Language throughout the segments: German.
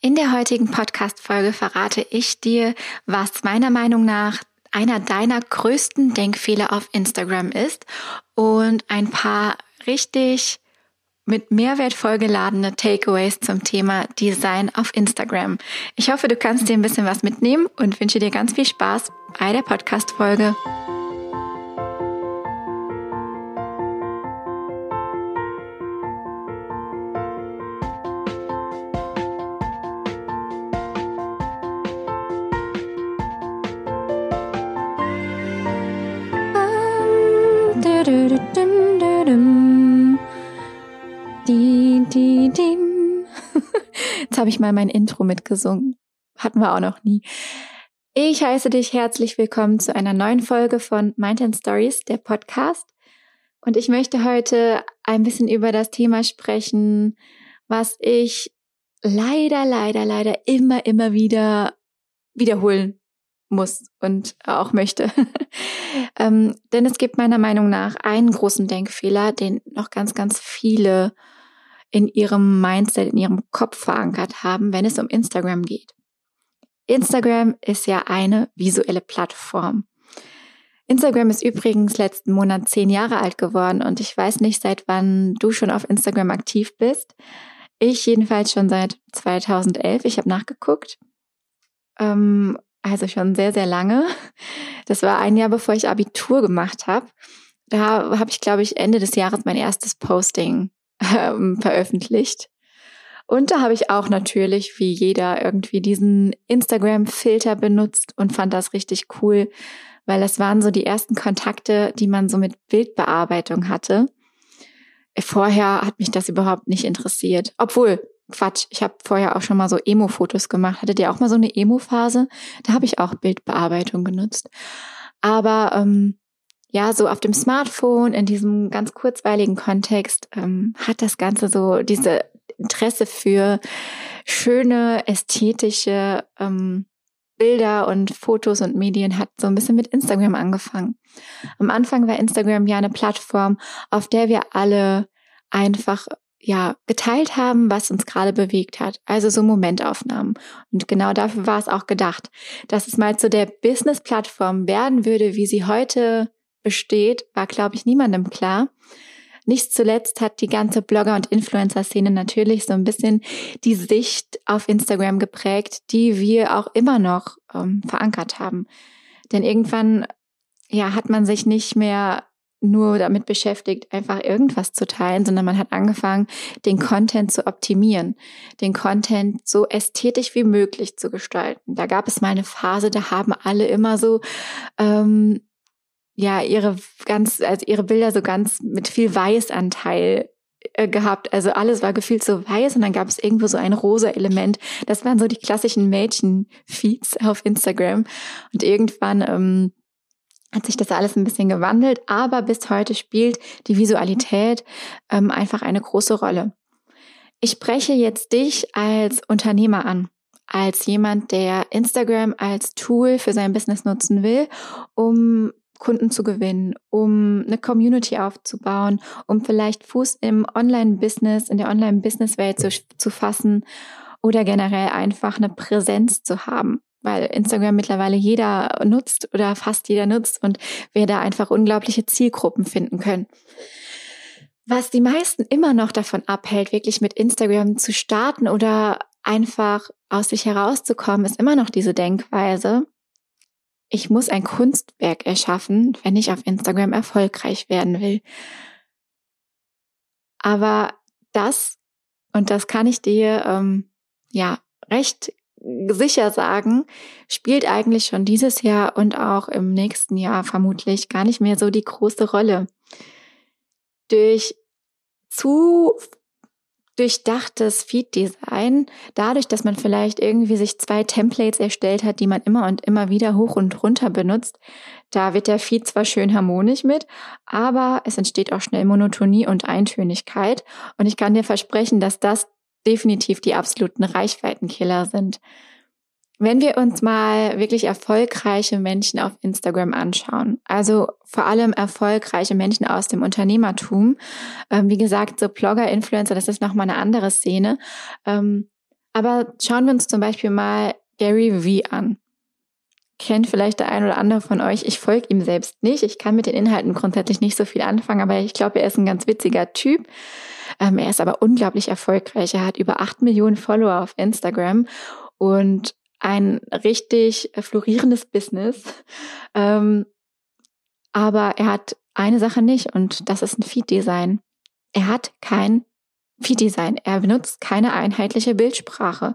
In der heutigen Podcast-Folge verrate ich dir, was meiner Meinung nach einer deiner größten Denkfehler auf Instagram ist und ein paar richtig mit Mehrwert vollgeladene Takeaways zum Thema Design auf Instagram. Ich hoffe, du kannst dir ein bisschen was mitnehmen und wünsche dir ganz viel Spaß bei der Podcast-Folge. Habe ich mal mein Intro mitgesungen. Hatten wir auch noch nie. Ich heiße dich herzlich willkommen zu einer neuen Folge von Mind and Stories, der Podcast. Und ich möchte heute ein bisschen über das Thema sprechen, was ich leider, leider, leider immer, immer wieder wiederholen muss und auch möchte. ähm, denn es gibt meiner Meinung nach einen großen Denkfehler, den noch ganz, ganz viele in ihrem Mindset, in ihrem Kopf verankert haben, wenn es um Instagram geht. Instagram ist ja eine visuelle Plattform. Instagram ist übrigens letzten Monat zehn Jahre alt geworden und ich weiß nicht, seit wann du schon auf Instagram aktiv bist. Ich jedenfalls schon seit 2011. Ich habe nachgeguckt. Ähm, also schon sehr, sehr lange. Das war ein Jahr, bevor ich Abitur gemacht habe. Da habe ich, glaube ich, Ende des Jahres mein erstes Posting ähm, veröffentlicht. Und da habe ich auch natürlich, wie jeder, irgendwie diesen Instagram-Filter benutzt und fand das richtig cool, weil das waren so die ersten Kontakte, die man so mit Bildbearbeitung hatte. Vorher hat mich das überhaupt nicht interessiert. Obwohl, Quatsch, ich habe vorher auch schon mal so Emo-Fotos gemacht. Hattet ihr auch mal so eine Emo-Phase? Da habe ich auch Bildbearbeitung genutzt. Aber ähm, ja, so auf dem Smartphone, in diesem ganz kurzweiligen Kontext, ähm, hat das Ganze so diese Interesse für schöne, ästhetische ähm, Bilder und Fotos und Medien hat so ein bisschen mit Instagram angefangen. Am Anfang war Instagram ja eine Plattform, auf der wir alle einfach ja, geteilt haben, was uns gerade bewegt hat. Also so Momentaufnahmen. Und genau dafür war es auch gedacht, dass es mal zu der Business-Plattform werden würde, wie sie heute besteht, war, glaube ich, niemandem klar. Nicht zuletzt hat die ganze Blogger- und Influencer-Szene natürlich so ein bisschen die Sicht auf Instagram geprägt, die wir auch immer noch ähm, verankert haben. Denn irgendwann, ja, hat man sich nicht mehr nur damit beschäftigt, einfach irgendwas zu teilen, sondern man hat angefangen, den Content zu optimieren, den Content so ästhetisch wie möglich zu gestalten. Da gab es mal eine Phase, da haben alle immer so ähm, ja ihre ganz, also ihre Bilder so ganz mit viel Weißanteil äh, gehabt. Also alles war gefühlt so weiß und dann gab es irgendwo so ein rosa Element. Das waren so die klassischen Mädchen-Feeds auf Instagram. Und irgendwann ähm, hat sich das alles ein bisschen gewandelt, aber bis heute spielt die Visualität ähm, einfach eine große Rolle. Ich spreche jetzt dich als Unternehmer an, als jemand, der Instagram als Tool für sein Business nutzen will, um Kunden zu gewinnen, um eine Community aufzubauen, um vielleicht Fuß im Online-Business, in der Online-Business-Welt zu, zu fassen oder generell einfach eine Präsenz zu haben weil Instagram mittlerweile jeder nutzt oder fast jeder nutzt und wir da einfach unglaubliche Zielgruppen finden können. Was die meisten immer noch davon abhält, wirklich mit Instagram zu starten oder einfach aus sich herauszukommen, ist immer noch diese Denkweise, ich muss ein Kunstwerk erschaffen, wenn ich auf Instagram erfolgreich werden will. Aber das, und das kann ich dir ähm, ja recht sicher sagen, spielt eigentlich schon dieses Jahr und auch im nächsten Jahr vermutlich gar nicht mehr so die große Rolle. Durch zu durchdachtes Feed-Design, dadurch, dass man vielleicht irgendwie sich zwei Templates erstellt hat, die man immer und immer wieder hoch und runter benutzt, da wird der Feed zwar schön harmonisch mit, aber es entsteht auch schnell Monotonie und Eintönigkeit. Und ich kann dir versprechen, dass das definitiv die absoluten Reichweitenkiller sind. Wenn wir uns mal wirklich erfolgreiche Menschen auf Instagram anschauen, also vor allem erfolgreiche Menschen aus dem Unternehmertum, ähm, wie gesagt, so Blogger, Influencer, das ist nochmal eine andere Szene, ähm, Aber schauen wir uns zum Beispiel mal Gary Vee an. Kennt vielleicht der ein oder andere von euch. Ich folge ihm selbst nicht. Ich kann mit den Inhalten grundsätzlich nicht so viel anfangen, aber ich glaube, er ist ein ganz witziger Typ. Ähm, er ist aber unglaublich erfolgreich. Er hat über acht Millionen Follower auf Instagram und ein richtig florierendes Business. Ähm, aber er hat eine Sache nicht und das ist ein Feed-Design. Er hat kein Feed-Design. Er benutzt keine einheitliche Bildsprache.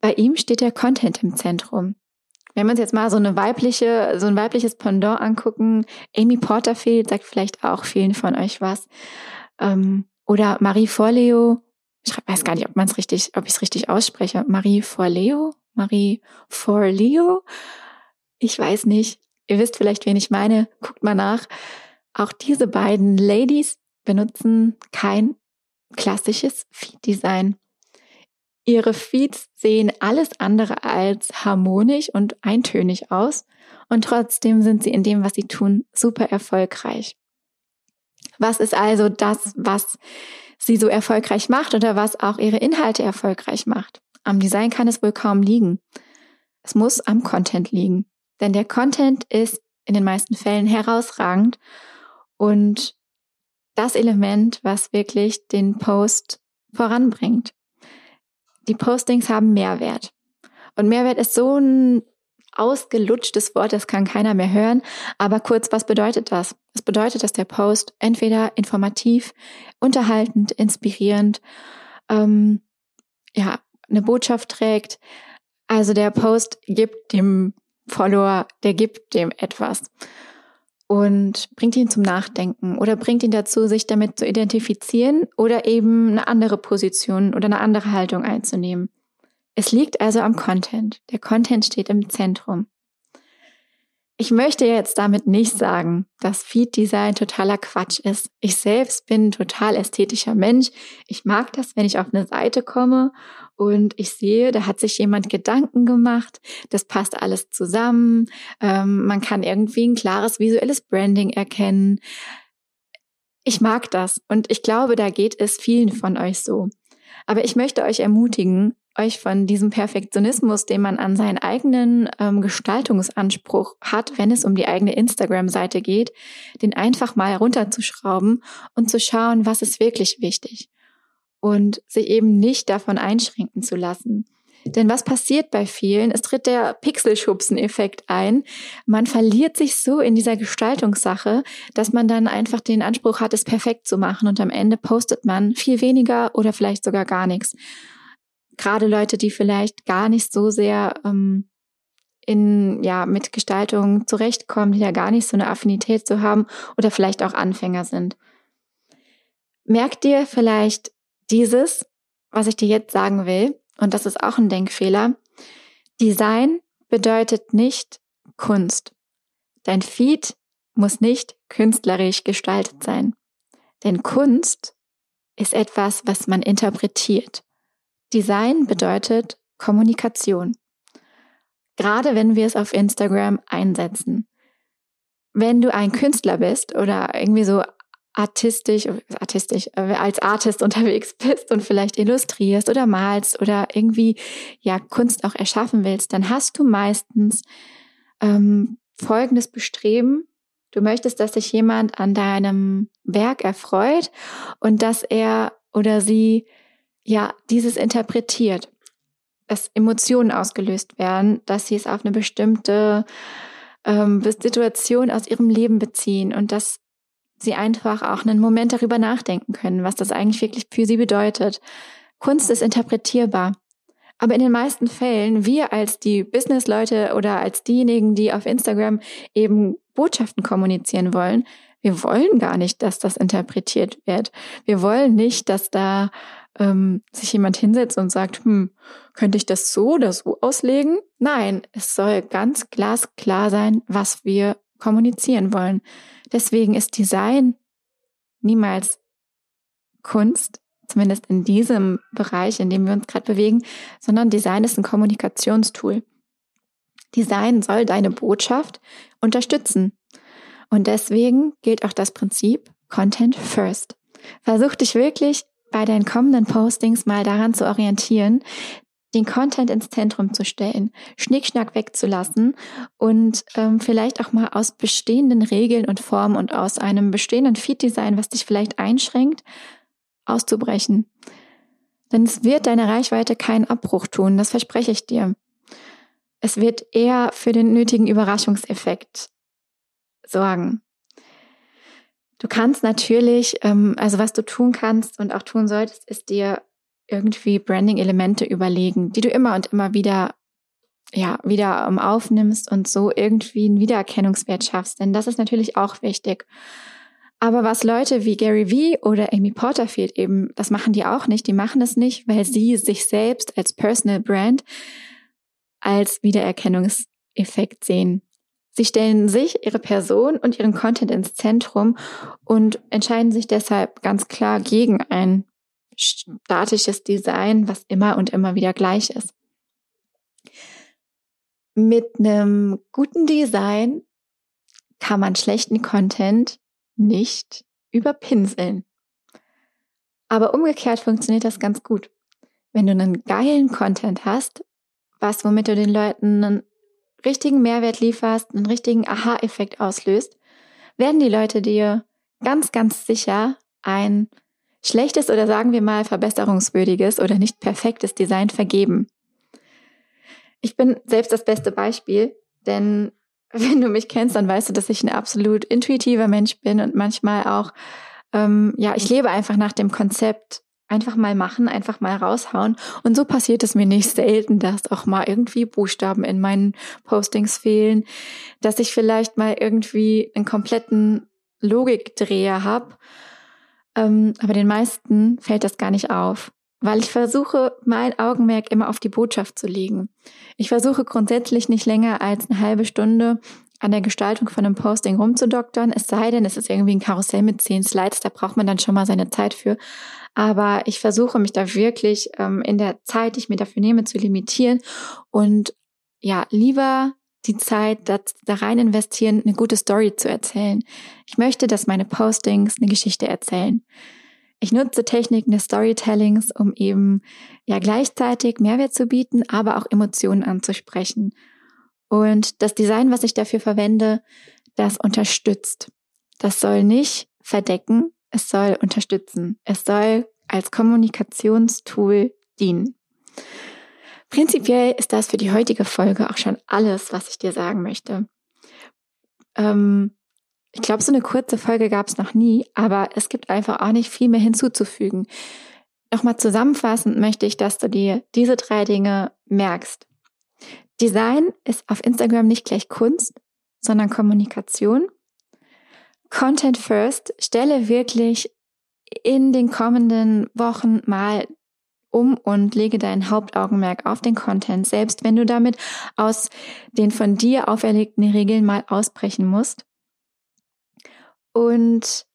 Bei ihm steht der Content im Zentrum. Wenn wir uns jetzt mal so eine weibliche, so ein weibliches Pendant angucken, Amy Porterfield sagt vielleicht auch vielen von euch was. Ähm, oder Marie Forleo, ich weiß gar nicht, ob man es richtig, ob ich es richtig ausspreche. Marie Forleo? Marie Forleo? Ich weiß nicht. Ihr wisst vielleicht, wen ich meine. Guckt mal nach. Auch diese beiden Ladies benutzen kein klassisches Feed-Design. Ihre Feeds sehen alles andere als harmonisch und eintönig aus und trotzdem sind sie in dem, was sie tun, super erfolgreich. Was ist also das, was sie so erfolgreich macht oder was auch ihre Inhalte erfolgreich macht? Am Design kann es wohl kaum liegen. Es muss am Content liegen. Denn der Content ist in den meisten Fällen herausragend und das Element, was wirklich den Post voranbringt. Die Postings haben Mehrwert. Und Mehrwert ist so ein ausgelutschtes Wort, das kann keiner mehr hören. Aber kurz, was bedeutet das? Es bedeutet, dass der Post entweder informativ, unterhaltend, inspirierend, ähm, ja, eine Botschaft trägt. Also der Post gibt dem Follower, der gibt dem etwas und bringt ihn zum Nachdenken oder bringt ihn dazu, sich damit zu identifizieren oder eben eine andere Position oder eine andere Haltung einzunehmen. Es liegt also am Content. Der Content steht im Zentrum. Ich möchte jetzt damit nicht sagen, dass Feed Design totaler Quatsch ist. Ich selbst bin ein total ästhetischer Mensch. Ich mag das, wenn ich auf eine Seite komme und ich sehe, da hat sich jemand Gedanken gemacht. Das passt alles zusammen. Ähm, man kann irgendwie ein klares visuelles Branding erkennen. Ich mag das und ich glaube, da geht es vielen von euch so. Aber ich möchte euch ermutigen, euch von diesem Perfektionismus, den man an seinen eigenen ähm, Gestaltungsanspruch hat, wenn es um die eigene Instagram-Seite geht, den einfach mal runterzuschrauben und zu schauen, was ist wirklich wichtig und sich eben nicht davon einschränken zu lassen. Denn was passiert bei vielen? Es tritt der Pixelschubsen-Effekt ein. Man verliert sich so in dieser Gestaltungssache, dass man dann einfach den Anspruch hat, es perfekt zu machen und am Ende postet man viel weniger oder vielleicht sogar gar nichts gerade Leute, die vielleicht gar nicht so sehr ähm, in, ja, mit Gestaltung zurechtkommen, die ja gar nicht so eine Affinität zu haben oder vielleicht auch Anfänger sind. Merkt dir vielleicht dieses, was ich dir jetzt sagen will, und das ist auch ein Denkfehler. Design bedeutet nicht Kunst. Dein Feed muss nicht künstlerisch gestaltet sein. Denn Kunst ist etwas, was man interpretiert. Design bedeutet Kommunikation. Gerade wenn wir es auf Instagram einsetzen. Wenn du ein Künstler bist oder irgendwie so artistisch, artistisch, äh, als Artist unterwegs bist und vielleicht illustrierst oder malst oder irgendwie ja Kunst auch erschaffen willst, dann hast du meistens ähm, folgendes Bestreben. Du möchtest, dass sich jemand an deinem Werk erfreut und dass er oder sie ja, dieses interpretiert, dass Emotionen ausgelöst werden, dass sie es auf eine bestimmte ähm, Situation aus ihrem Leben beziehen und dass sie einfach auch einen Moment darüber nachdenken können, was das eigentlich wirklich für sie bedeutet. Kunst ist interpretierbar. Aber in den meisten Fällen, wir als die Businessleute oder als diejenigen, die auf Instagram eben Botschaften kommunizieren wollen, wir wollen gar nicht, dass das interpretiert wird. Wir wollen nicht, dass da ähm, sich jemand hinsetzt und sagt, hm, könnte ich das so oder so auslegen? Nein, es soll ganz glasklar sein, was wir kommunizieren wollen. Deswegen ist Design niemals Kunst, zumindest in diesem Bereich, in dem wir uns gerade bewegen, sondern Design ist ein Kommunikationstool. Design soll deine Botschaft unterstützen. Und deswegen gilt auch das Prinzip Content First. Versuch dich wirklich bei deinen kommenden Postings mal daran zu orientieren, den Content ins Zentrum zu stellen, Schnickschnack wegzulassen und ähm, vielleicht auch mal aus bestehenden Regeln und Formen und aus einem bestehenden Feed-Design, was dich vielleicht einschränkt, auszubrechen. Denn es wird deiner Reichweite keinen Abbruch tun, das verspreche ich dir. Es wird eher für den nötigen Überraschungseffekt sorgen. Du kannst natürlich, ähm, also was du tun kannst und auch tun solltest, ist dir irgendwie Branding-Elemente überlegen, die du immer und immer wieder ja, wieder aufnimmst und so irgendwie einen Wiedererkennungswert schaffst. Denn das ist natürlich auch wichtig. Aber was Leute wie Gary Vee oder Amy Porterfield eben, das machen die auch nicht. Die machen es nicht, weil sie sich selbst als Personal Brand als Wiedererkennungseffekt sehen. Sie stellen sich, ihre Person und ihren Content ins Zentrum und entscheiden sich deshalb ganz klar gegen ein statisches Design, was immer und immer wieder gleich ist. Mit einem guten Design kann man schlechten Content nicht überpinseln. Aber umgekehrt funktioniert das ganz gut. Wenn du einen geilen Content hast, was womit du den Leuten einen richtigen Mehrwert lieferst, einen richtigen Aha-Effekt auslöst, werden die Leute dir ganz, ganz sicher ein schlechtes oder sagen wir mal verbesserungswürdiges oder nicht perfektes Design vergeben. Ich bin selbst das beste Beispiel, denn wenn du mich kennst, dann weißt du, dass ich ein absolut intuitiver Mensch bin und manchmal auch, ähm, ja, ich lebe einfach nach dem Konzept, einfach mal machen, einfach mal raushauen. Und so passiert es mir nicht selten, dass auch mal irgendwie Buchstaben in meinen Postings fehlen, dass ich vielleicht mal irgendwie einen kompletten Logikdreher habe ähm, aber den meisten fällt das gar nicht auf, weil ich versuche, mein Augenmerk immer auf die Botschaft zu legen. Ich versuche grundsätzlich nicht länger als eine halbe Stunde an der Gestaltung von einem Posting rumzudoktern, es sei denn, es ist irgendwie ein Karussell mit zehn Slides, da braucht man dann schon mal seine Zeit für. Aber ich versuche mich da wirklich ähm, in der Zeit, die ich mir dafür nehme, zu limitieren und ja, lieber die Zeit da, da rein investieren, eine gute Story zu erzählen. Ich möchte, dass meine Postings eine Geschichte erzählen. Ich nutze Techniken des Storytellings, um eben ja gleichzeitig Mehrwert zu bieten, aber auch Emotionen anzusprechen. Und das Design, was ich dafür verwende, das unterstützt. Das soll nicht verdecken, es soll unterstützen. Es soll als Kommunikationstool dienen. Prinzipiell ist das für die heutige Folge auch schon alles, was ich dir sagen möchte. Ähm, ich glaube, so eine kurze Folge gab es noch nie, aber es gibt einfach auch nicht viel mehr hinzuzufügen. Nochmal zusammenfassend möchte ich, dass du dir diese drei Dinge merkst. Design ist auf Instagram nicht gleich Kunst, sondern Kommunikation. Content First, stelle wirklich in den kommenden Wochen mal um und lege dein Hauptaugenmerk auf den Content, selbst wenn du damit aus den von dir auferlegten Regeln mal ausbrechen musst. Und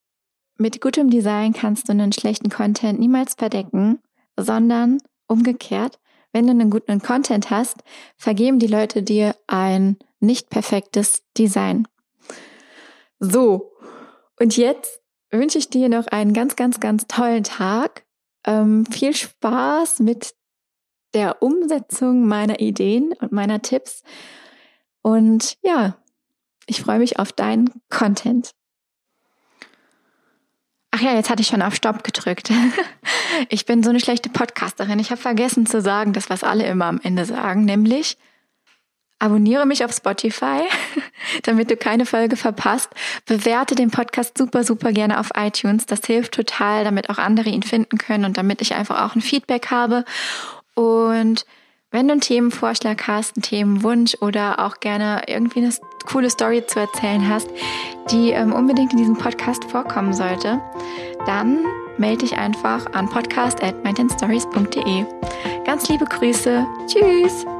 mit gutem Design kannst du einen schlechten Content niemals verdecken, sondern umgekehrt, wenn du einen guten Content hast, vergeben die Leute dir ein nicht perfektes Design. So, und jetzt wünsche ich dir noch einen ganz, ganz, ganz tollen Tag ähm, viel Spaß mit der Umsetzung meiner Ideen und meiner Tipps. Und ja, ich freue mich auf deinen Content. Ach ja, jetzt hatte ich schon auf Stopp gedrückt. Ich bin so eine schlechte Podcasterin. Ich habe vergessen zu sagen, das, was alle immer am Ende sagen, nämlich Abonniere mich auf Spotify, damit du keine Folge verpasst. Bewerte den Podcast super, super gerne auf iTunes. Das hilft total, damit auch andere ihn finden können und damit ich einfach auch ein Feedback habe. Und wenn du einen Themenvorschlag hast, einen Themenwunsch oder auch gerne irgendwie eine coole Story zu erzählen hast, die ähm, unbedingt in diesem Podcast vorkommen sollte, dann melde dich einfach an podcast at Ganz liebe Grüße. Tschüss!